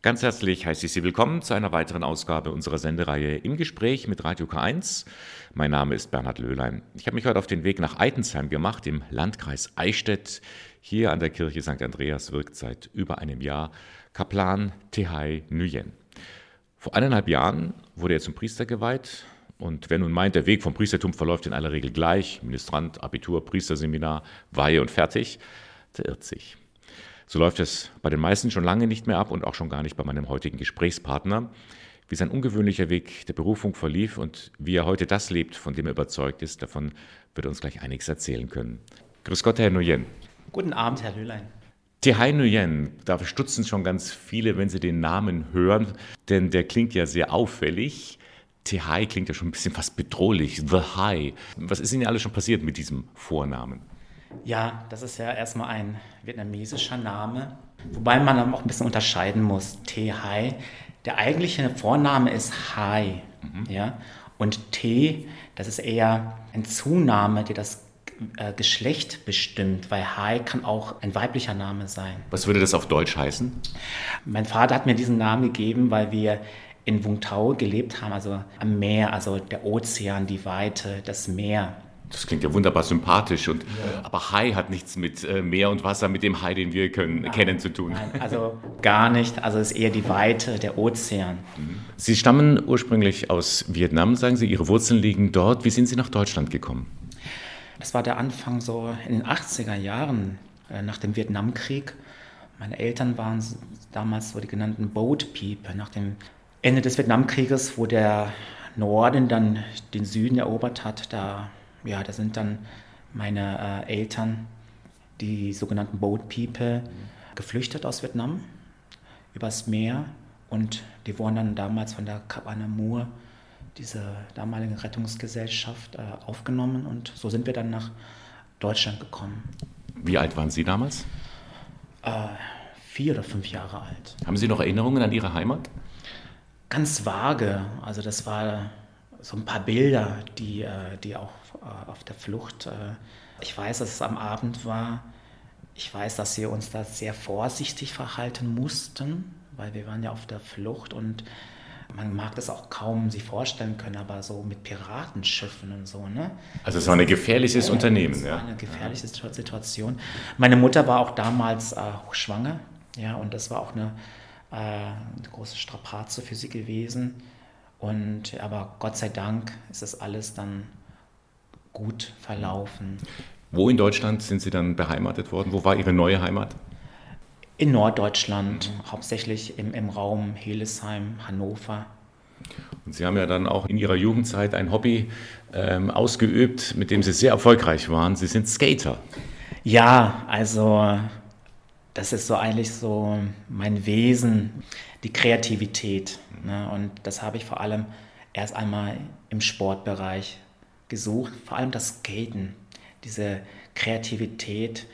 Ganz herzlich heiße ich Sie willkommen zu einer weiteren Ausgabe unserer Sendereihe im Gespräch mit Radio K1. Mein Name ist Bernhard Löhlein. Ich habe mich heute auf den Weg nach Eitensheim gemacht, im Landkreis Eichstätt. Hier an der Kirche St. Andreas wirkt seit über einem Jahr Kaplan Tehai Nguyen. Vor eineinhalb Jahren wurde er zum Priester geweiht. Und wer nun meint, der Weg vom Priestertum verläuft in aller Regel gleich, Ministrant, Abitur, Priesterseminar, Weihe und fertig, der irrt sich. So läuft es bei den meisten schon lange nicht mehr ab und auch schon gar nicht bei meinem heutigen Gesprächspartner. Wie sein ungewöhnlicher Weg der Berufung verlief und wie er heute das lebt, von dem er überzeugt ist, davon wird er uns gleich einiges erzählen können. Grüß Gott, Herr Nguyen. Guten Abend, Herr Löhlein. Tehai Nguyen, da stutzen schon ganz viele, wenn sie den Namen hören, denn der klingt ja sehr auffällig. Tehai klingt ja schon ein bisschen fast bedrohlich, The High. Was ist Ihnen alles schon passiert mit diesem Vornamen? Ja, das ist ja erstmal ein vietnamesischer Name, wobei man dann auch ein bisschen unterscheiden muss. T Hai, der eigentliche Vorname ist Hai, mhm. ja, und T, das ist eher ein Zunahme, der das äh, Geschlecht bestimmt, weil Hai kann auch ein weiblicher Name sein. Was würde das auf Deutsch heißen? Mein Vater hat mir diesen Namen gegeben, weil wir in Vung Tau gelebt haben, also am Meer, also der Ozean, die Weite, das Meer. Das klingt ja wunderbar sympathisch. Und, ja. Aber Hai hat nichts mit äh, Meer und Wasser, mit dem Hai, den wir können, nein, kennen, zu tun. Nein, also gar nicht. Also es ist eher die Weite, der Ozean. Mhm. Sie stammen ursprünglich aus Vietnam, sagen Sie. Ihre Wurzeln liegen dort. Wie sind Sie nach Deutschland gekommen? Das war der Anfang so in den 80er Jahren äh, nach dem Vietnamkrieg. Meine Eltern waren damals so die genannten Boat People. Nach dem Ende des Vietnamkrieges, wo der Norden dann den Süden erobert hat, da ja, da sind dann meine äh, Eltern, die sogenannten Boat People, geflüchtet aus Vietnam übers Meer und die wurden dann damals von der Cap Anamur, diese damalige Rettungsgesellschaft, äh, aufgenommen und so sind wir dann nach Deutschland gekommen. Wie alt waren Sie damals? Äh, vier oder fünf Jahre alt. Haben Sie noch Erinnerungen an Ihre Heimat? Ganz vage. Also das war so ein paar Bilder, die, äh, die auch äh, auf der Flucht. Äh, ich weiß, dass es am Abend war. Ich weiß, dass wir uns da sehr vorsichtig verhalten mussten, weil wir waren ja auf der Flucht und man mag das auch kaum sich vorstellen können, aber so mit Piratenschiffen und so. Ne? Also es war ein gefährliches ja, Unternehmen. Es war eine gefährliche ja. Situation. Meine Mutter war auch damals äh, schwanger, ja, und das war auch eine, äh, eine große Strapaze für sie gewesen. Und aber Gott sei Dank ist das alles dann gut verlaufen. Wo in Deutschland sind Sie dann beheimatet worden? Wo war Ihre neue Heimat? In Norddeutschland, mhm. hauptsächlich im, im Raum Hildesheim, Hannover. Und Sie haben ja dann auch in Ihrer Jugendzeit ein Hobby ähm, ausgeübt, mit dem Sie sehr erfolgreich waren. Sie sind Skater. Ja, also das ist so eigentlich so mein Wesen, die Kreativität. Ne? Und das habe ich vor allem erst einmal im Sportbereich gesucht, vor allem das Skaten, diese Kreativität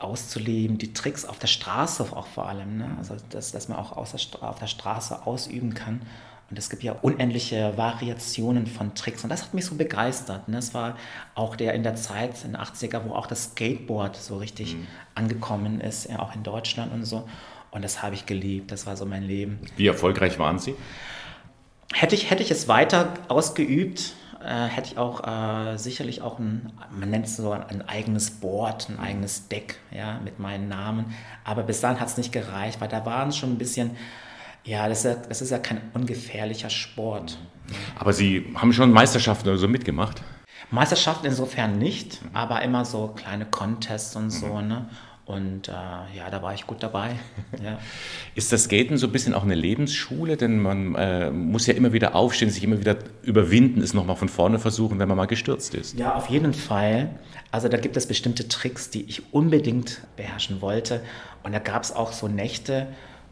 auszuleben, die Tricks auf der Straße auch vor allem, ne? also dass, dass man auch auf der Straße ausüben kann. Und es gibt ja unendliche Variationen von Tricks. Und das hat mich so begeistert. Ne? Es war auch der in der Zeit, in den 80er, wo auch das Skateboard so richtig mhm. angekommen ist, ja, auch in Deutschland und so. Und das habe ich geliebt. Das war so mein Leben. Wie erfolgreich waren Sie? Hätte ich, hätte ich es weiter ausgeübt, äh, hätte ich auch äh, sicherlich auch ein, man nennt es so ein, ein, eigenes Board, ein eigenes Deck, ja, mit meinen Namen. Aber bis dahin hat es nicht gereicht, weil da waren es schon ein bisschen, ja das, ist ja, das ist ja kein ungefährlicher Sport. Aber Sie haben schon Meisterschaften oder so mitgemacht? Meisterschaften insofern nicht, aber immer so kleine Contests und so, mhm. ne? Und äh, ja, da war ich gut dabei. Ja. Ist das Skaten so ein bisschen auch eine Lebensschule? Denn man äh, muss ja immer wieder aufstehen, sich immer wieder überwinden, es nochmal von vorne versuchen, wenn man mal gestürzt ist. Ja, auf jeden Fall. Also da gibt es bestimmte Tricks, die ich unbedingt beherrschen wollte. Und da gab es auch so Nächte,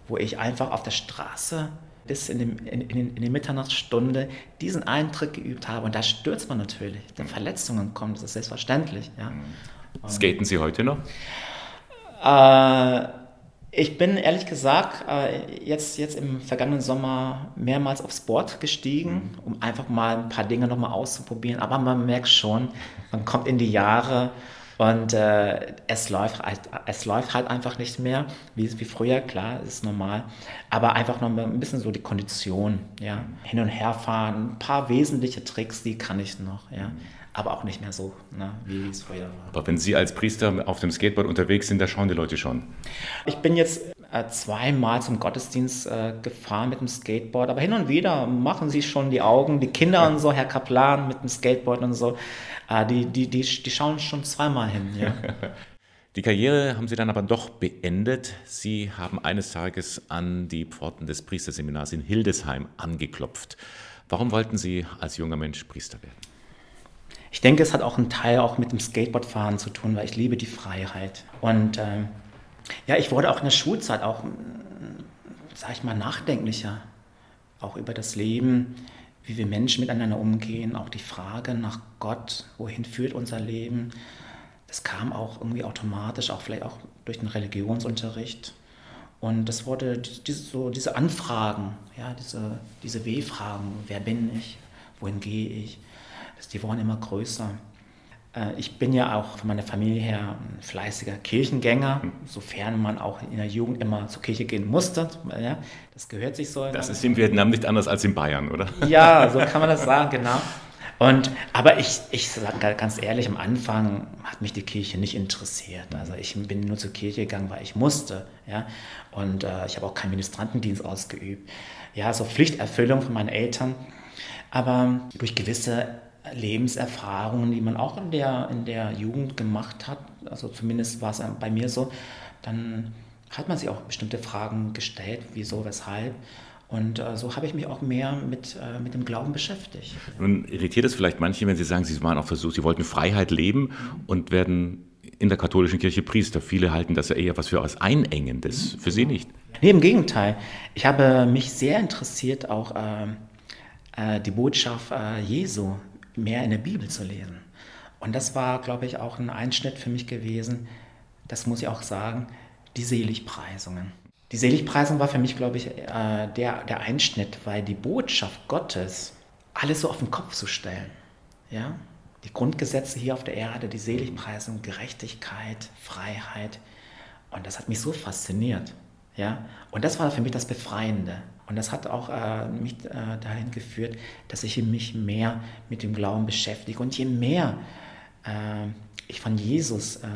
wo ich einfach auf der Straße bis in, dem, in, in, in die Mitternachtsstunde diesen einen Trick geübt habe. Und da stürzt man natürlich. Wenn Verletzungen kommen, das ist selbstverständlich. Ja. Skaten Sie heute noch? Äh, ich bin ehrlich gesagt äh, jetzt, jetzt im vergangenen Sommer mehrmals aufs Board gestiegen, mhm. um einfach mal ein paar Dinge nochmal auszuprobieren. Aber man merkt schon, man kommt in die Jahre Und äh, es, läuft halt, es läuft halt einfach nicht mehr, wie, wie früher, klar, ist normal. Aber einfach noch ein bisschen so die Kondition, ja. Hin und her fahren, ein paar wesentliche Tricks, die kann ich noch, ja. Aber auch nicht mehr so, ne, wie es früher war. Aber wenn Sie als Priester auf dem Skateboard unterwegs sind, da schauen die Leute schon. Ich bin jetzt zweimal zum Gottesdienst äh, gefahren mit dem Skateboard, aber hin und wieder machen sie schon die Augen, die Kinder und so, Herr Kaplan mit dem Skateboard und so, äh, die, die, die, die schauen schon zweimal hin. Ja. Die Karriere haben Sie dann aber doch beendet. Sie haben eines Tages an die Pforten des Priesterseminars in Hildesheim angeklopft. Warum wollten Sie als junger Mensch Priester werden? Ich denke, es hat auch einen Teil auch mit dem Skateboardfahren zu tun, weil ich liebe die Freiheit. Und ähm, ja, ich wurde auch in der Schulzeit auch, sag ich mal, nachdenklicher, auch über das Leben, wie wir Menschen miteinander umgehen, auch die Frage nach Gott, wohin führt unser Leben. Das kam auch irgendwie automatisch, auch vielleicht auch durch den Religionsunterricht. Und das wurde diese, so diese Anfragen, ja, diese, diese W-Fragen, wer bin ich, wohin gehe ich, das, die wurden immer größer. Äh, ich bin ja auch von meiner Familie her ein fleißiger Kirchengänger, sofern man auch in der Jugend immer zur Kirche gehen musste. Ja, das gehört sich so. Das ist in Vietnam nicht anders als in Bayern, oder? Ja, so kann man das sagen, genau. Und, aber ich, ich sage ganz ehrlich, am Anfang hat mich die Kirche nicht interessiert. Also ich bin nur zur Kirche gegangen, weil ich musste. Ja? Und äh, ich habe auch keinen Ministrantendienst ausgeübt. Ja, so Pflichterfüllung von meinen Eltern. Aber durch gewisse Lebenserfahrungen, die man auch in der, in der Jugend gemacht hat, also zumindest war es bei mir so, dann hat man sich auch bestimmte Fragen gestellt, wieso, weshalb. Und äh, so habe ich mich auch mehr mit, äh, mit dem Glauben beschäftigt. Nun irritiert es vielleicht manche, wenn Sie sagen, Sie waren auch versucht, Sie wollten Freiheit leben und werden in der katholischen Kirche Priester. Viele halten das ja eher was für was Einengendes. Für Sie nicht? Nee, im Gegenteil. Ich habe mich sehr interessiert, auch äh, äh die Botschaft äh, Jesu mehr in der Bibel zu lesen. Und das war, glaube ich, auch ein Einschnitt für mich gewesen, das muss ich auch sagen, die Seligpreisungen. Die Seligpreisung war für mich, glaube ich, äh, der, der Einschnitt, weil die Botschaft Gottes, alles so auf den Kopf zu stellen, ja, die Grundgesetze hier auf der Erde, die Seligpreisung, Gerechtigkeit, Freiheit, und das hat mich so fasziniert, ja, und das war für mich das Befreiende. Und das hat auch äh, mich äh, dahin geführt, dass ich mich mehr mit dem Glauben beschäftige. Und je mehr äh, ich von Jesus äh,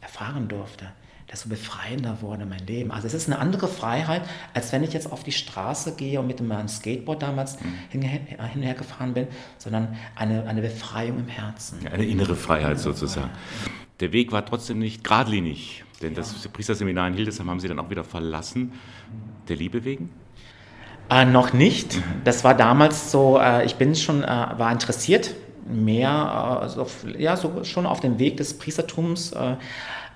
erfahren durfte, desto befreiender wurde mein Leben. Also es ist eine andere Freiheit, als wenn ich jetzt auf die Straße gehe und mit meinem Skateboard damals mhm. hinher, hinher gefahren bin, sondern eine, eine Befreiung im Herzen. Eine innere Freiheit sozusagen. Der Weg war trotzdem nicht geradlinig, denn ja. das Priesterseminar in Hildesheim haben Sie dann auch wieder verlassen. Der Liebe wegen? Äh, noch nicht. Das war damals so, äh, ich bin schon, äh, war interessiert, mehr, also, ja, so schon auf dem Weg des Priestertums. Äh,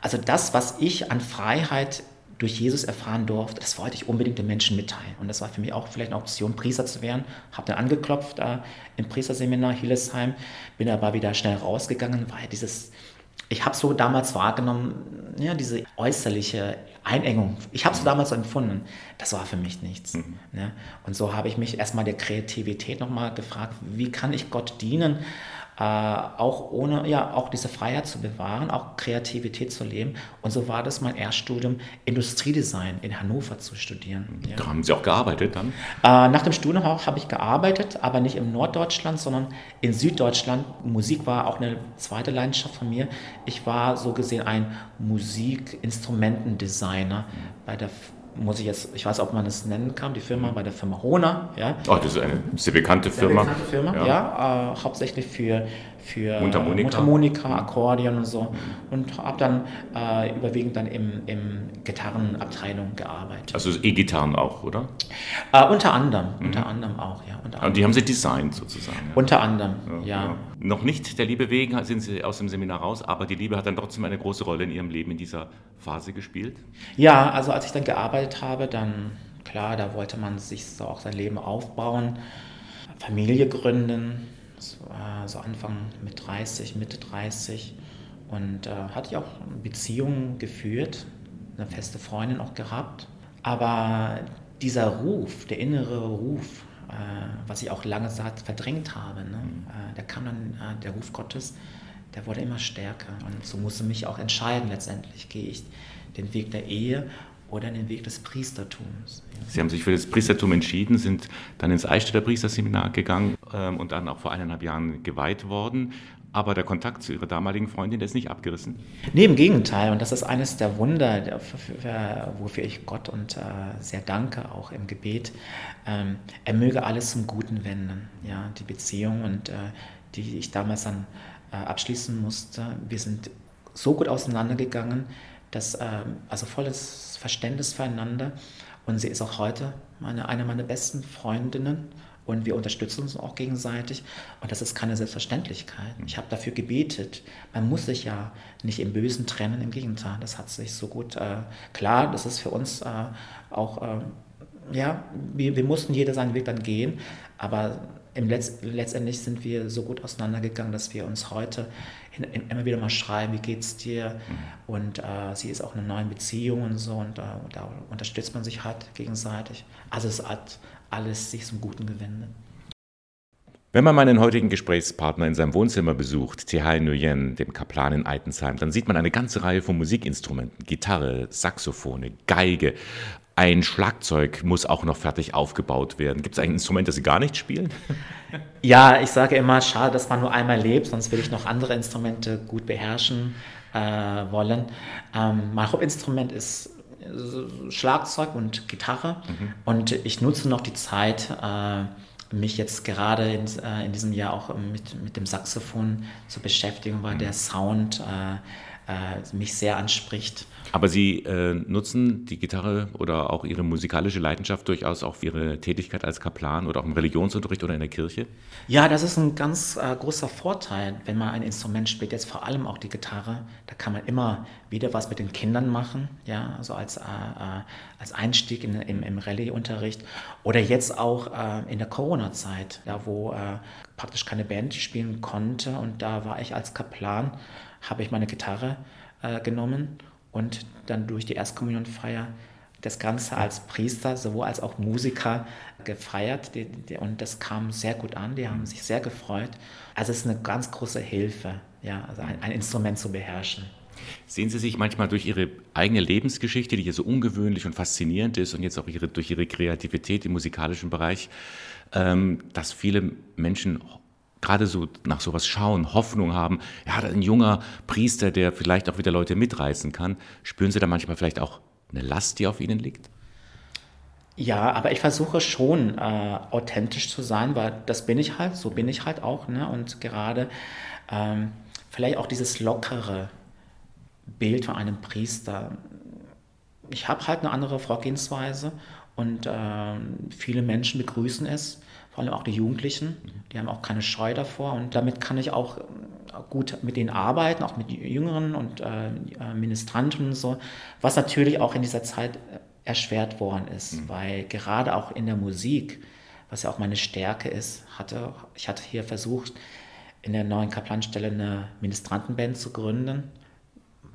also das, was ich an Freiheit durch Jesus erfahren durfte, das wollte ich unbedingt den Menschen mitteilen. Und das war für mich auch vielleicht eine Option, Priester zu werden. Habe dann angeklopft äh, im Priesterseminar Hillesheim, bin aber wieder schnell rausgegangen, weil dieses ich habe so damals wahrgenommen, ja, diese äußerliche Einengung. Ich habe es so damals so empfunden. Das war für mich nichts. Mhm. Ne? Und so habe ich mich erstmal der Kreativität nochmal gefragt, wie kann ich Gott dienen? Äh, auch ohne, ja, auch diese Freiheit zu bewahren, auch Kreativität zu leben. Und so war das mein Erststudium, Industriedesign in Hannover zu studieren. Ja. Da haben Sie auch gearbeitet dann? Äh, nach dem Studium habe ich gearbeitet, aber nicht im Norddeutschland, sondern in Süddeutschland. Musik war auch eine zweite Leidenschaft von mir. Ich war so gesehen ein Musikinstrumentendesigner bei der muss ich jetzt, ich weiß, ob man das nennen kann, die Firma bei der Firma Hona. Ja. Oh, das ist eine sehr bekannte sehr Firma. Bekannte Firma, ja, ja äh, hauptsächlich für, für Mundharmonika. Mundharmonika, Akkordeon und so. Und habe dann äh, überwiegend dann im, im Gitarrenabteilung gearbeitet. Also E-Gitarren auch, oder? Äh, unter anderem, mhm. unter anderem auch, ja. Unter Und die haben Sie designt sozusagen? Ja. Unter anderem, ja, ja. Noch nicht der Liebe wegen sind Sie aus dem Seminar raus, aber die Liebe hat dann trotzdem eine große Rolle in Ihrem Leben in dieser Phase gespielt? Ja, also als ich dann gearbeitet habe, dann, klar, da wollte man sich so auch sein Leben aufbauen, Familie gründen, so, äh, so Anfang mit 30, Mitte 30 und äh, hatte ich auch Beziehungen geführt, eine feste Freundin auch gehabt. Aber dieser Ruf, der innere Ruf, äh, was ich auch lange Zeit verdrängt habe, ne? Mhm. äh, da kam dann äh, der Ruf Gottes, der wurde immer stärker. Und so musste mich auch entscheiden letztendlich, gehe ich den Weg der Ehe oder den Weg des Priestertums. Sie haben sich für das Priestertum entschieden, sind dann ins Eichstätter Priesterseminar gegangen und dann auch vor eineinhalb Jahren geweiht worden. Aber der Kontakt zu Ihrer damaligen Freundin, der ist nicht abgerissen? Nee, im Gegenteil. Und das ist eines der Wunder, wofür ich Gott und äh, sehr danke, auch im Gebet. Ähm, er möge alles zum Guten wenden. Ja, die Beziehung und äh, die ich damals dann äh, abschließen musste. Wir sind so gut auseinandergegangen, dass ähm, also volles Verständnis füreinander. Und sie ist auch heute meine, eine meiner besten Freundinnen und wir unterstützen uns auch gegenseitig. Und das ist keine Selbstverständlichkeit. Ich habe dafür gebetet. Man muss sich ja nicht im Bösen trennen, im Gegenteil. Das hat sich so gut, äh, klar, das ist für uns äh, auch, äh, ja, wir, wir mussten jeder seinen Weg dann gehen, aber im Letz letztendlich sind wir so gut auseinandergegangen, dass wir uns heute in, in, immer wieder mal schreiben, wie geht's dir? Mhm. Und äh, sie ist auch in einer neuen Beziehung und so und, äh, und da unterstützt man sich halt gegenseitig. Also es hat alles sich zum Guten gewendet. Wenn man meinen heutigen Gesprächspartner in seinem Wohnzimmer besucht, Tehai Nguyen, dem Kaplan in Eitensheim, dann sieht man eine ganze Reihe von Musikinstrumenten, Gitarre, Saxophone, Geige, ein Schlagzeug muss auch noch fertig aufgebaut werden. Gibt es ein Instrument, das Sie gar nicht spielen? Ja, ich sage immer, schade, dass man nur einmal lebt, sonst will ich noch andere Instrumente gut beherrschen äh, wollen. Ähm, mein Hauptinstrument ist Schlagzeug und Gitarre mhm. und ich nutze noch die Zeit, äh, mich jetzt gerade in, äh, in, diesem Jahr auch mit, mit dem Saxophon zu beschäftigen, weil mhm. der Sound äh, äh, mich sehr anspricht. Aber Sie äh, nutzen die Gitarre oder auch Ihre musikalische Leidenschaft durchaus auch für Ihre Tätigkeit als Kaplan oder auch im Religionsunterricht oder in der Kirche? Ja, das ist ein ganz äh, großer Vorteil, wenn man ein Instrument spielt, jetzt vor allem auch die Gitarre. Da kann man immer wieder was mit den Kindern machen, ja, also als, äh, äh als Einstieg in, im, im Rallye-Unterricht. Oder jetzt auch äh, in der Corona-Zeit, ja, wo äh, praktisch keine Band spielen konnte und da war ich als Kaplan habe ich meine Gitarre genommen und dann durch die Erstkommunionfeier das Ganze als Priester sowohl als auch Musiker gefeiert und das kam sehr gut an, die haben sich sehr gefreut. Also es ist eine ganz große Hilfe, ja, also ein, ein Instrument zu beherrschen. Sehen Sie sich manchmal durch Ihre eigene Lebensgeschichte, die ja so ungewöhnlich und faszinierend ist und jetzt auch ihre, durch Ihre Kreativität im musikalischen Bereich, ähm, dass viele Menschen gerade so nach sowas schauen, Hoffnung haben, ja, ein junger Priester, der vielleicht auch wieder Leute mitreißen kann. Spüren Sie da manchmal vielleicht auch eine Last, die auf Ihnen liegt? Ja, aber ich versuche schon äh, authentisch zu sein, weil das bin ich halt, so bin ich halt auch. Ne? Und gerade ähm, vielleicht auch dieses lockere Bild von einem Priester. Ich habe halt eine andere Vorgehensweise und äh, viele Menschen begrüßen es vor allem auch die Jugendlichen, die haben auch keine Scheu davor. Und damit kann ich auch äh, gut mit denen arbeiten, auch mit Jüngeren und äh, äh, Ministranten und so, was natürlich auch in dieser Zeit äh, erschwert worden ist, mhm. weil gerade auch in der Musik, was ja auch meine Stärke ist, hatte, ich hatte hier versucht, in der neuen Kaplanstelle eine Ministrantenband zu gründen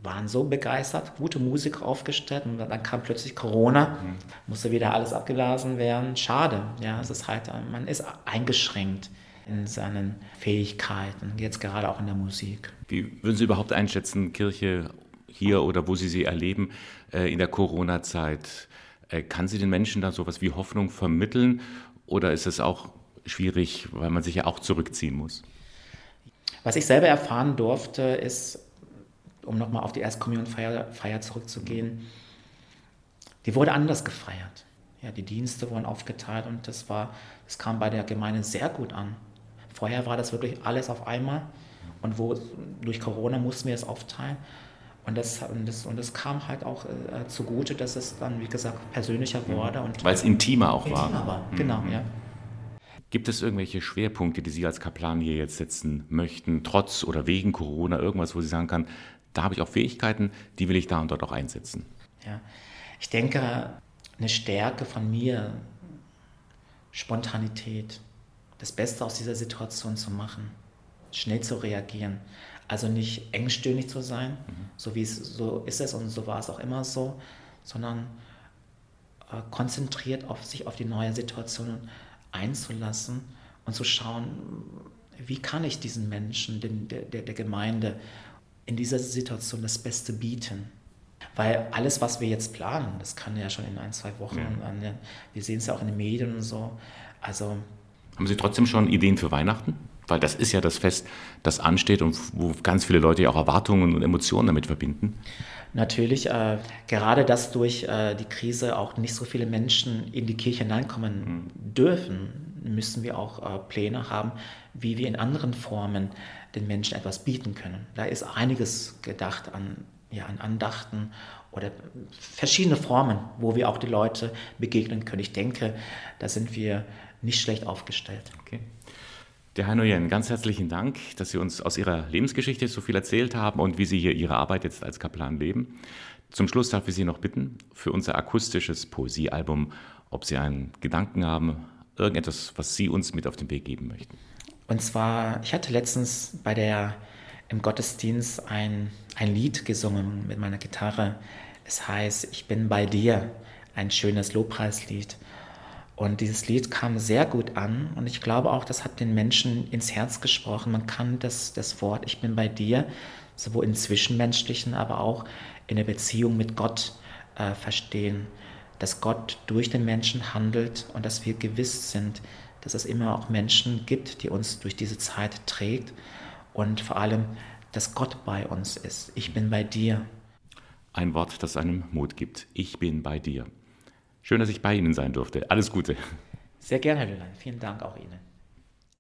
waren so begeistert, gute Musik aufgestellt und dann kam plötzlich Corona, mhm. musste wieder alles abgeblasen werden. Schade, ja, es ist halt, man ist eingeschränkt in seinen Fähigkeiten, jetzt gerade auch in der Musik. Wie würden Sie überhaupt einschätzen, Kirche hier oder wo Sie sie erleben äh, in der Corona-Zeit? Äh, kann sie den Menschen da sowas wie Hoffnung vermitteln oder ist es auch schwierig, weil man sich ja auch zurückziehen muss? Was ich selber erfahren durfte, ist, um nochmal auf die Erstkommunionfeier Feier zurückzugehen, die wurde anders gefeiert. Ja, die Dienste wurden aufgeteilt und das war, das kam bei der Gemeinde sehr gut an. Vorher war das wirklich alles auf einmal und wo durch Corona mussten wir es aufteilen. Und das, und das, und das kam halt auch äh, zugute, dass es dann, wie gesagt, persönlicher mhm. wurde. Weil es intimer auch intimer war. war. Genau, mhm. ja. Gibt es irgendwelche Schwerpunkte, die Sie als Kaplan hier jetzt setzen möchten, trotz oder wegen Corona, irgendwas, wo Sie sagen kann, da habe ich auch Fähigkeiten, die will ich da und dort auch einsetzen. Ja, ich denke, eine Stärke von mir, Spontanität, das Beste aus dieser Situation zu machen, schnell zu reagieren. Also nicht engstirnig zu sein, mhm. so wie es so ist es und so war es auch immer so, sondern äh, konzentriert auf sich auf die neue Situation einzulassen und zu schauen, wie kann ich diesen Menschen, den, der, der Gemeinde in dieser Situation das Beste bieten? Weil alles, was wir jetzt planen, das kann ja schon in ein, zwei Wochen, ja. wir sehen es ja auch in den Medien und so. Also haben Sie trotzdem schon Ideen für Weihnachten? Weil das ist ja das Fest, das ansteht und wo ganz viele Leute ja auch Erwartungen und Emotionen damit verbinden. Natürlich, äh, gerade dass durch äh, die Krise auch nicht so viele Menschen in die Kirche hineinkommen mhm. dürfen, müssen wir auch äh, Pläne haben, wie wir in anderen Formen den Menschen etwas bieten können. Da ist einiges gedacht an, ja, an Andachten oder verschiedene Formen, wo wir auch die Leute begegnen können. Ich denke, da sind wir nicht schlecht aufgestellt. Okay. Der Herr Nguyen, ganz herzlichen Dank, dass Sie uns aus Ihrer Lebensgeschichte so viel erzählt haben und wie Sie hier Ihre Arbeit jetzt als Kaplan leben. Zum Schluss darf ich Sie noch bitten, für unser akustisches Poesiealbum, ob Sie einen Gedanken haben, irgendetwas, was Sie uns mit auf den Weg geben möchten. Und zwar, ich hatte letztens bei der im Gottesdienst ein, ein Lied gesungen mit meiner Gitarre. Es heißt, ich bin bei dir, ein schönes Lobpreislied. Und dieses Lied kam sehr gut an und ich glaube auch, das hat den Menschen ins Herz gesprochen. Man kann das, das Wort Ich bin bei dir sowohl im Zwischenmenschlichen, aber auch in der Beziehung mit Gott äh, verstehen, dass Gott durch den Menschen handelt und dass wir gewiss sind, dass es immer auch Menschen gibt, die uns durch diese Zeit trägt und vor allem, dass Gott bei uns ist. Ich bin bei dir. Ein Wort, das einem Mut gibt. Ich bin bei dir. Schön, dass ich bei Ihnen sein durfte. Alles Gute. Sehr gerne, Herr Lüllein. Vielen Dank auch Ihnen.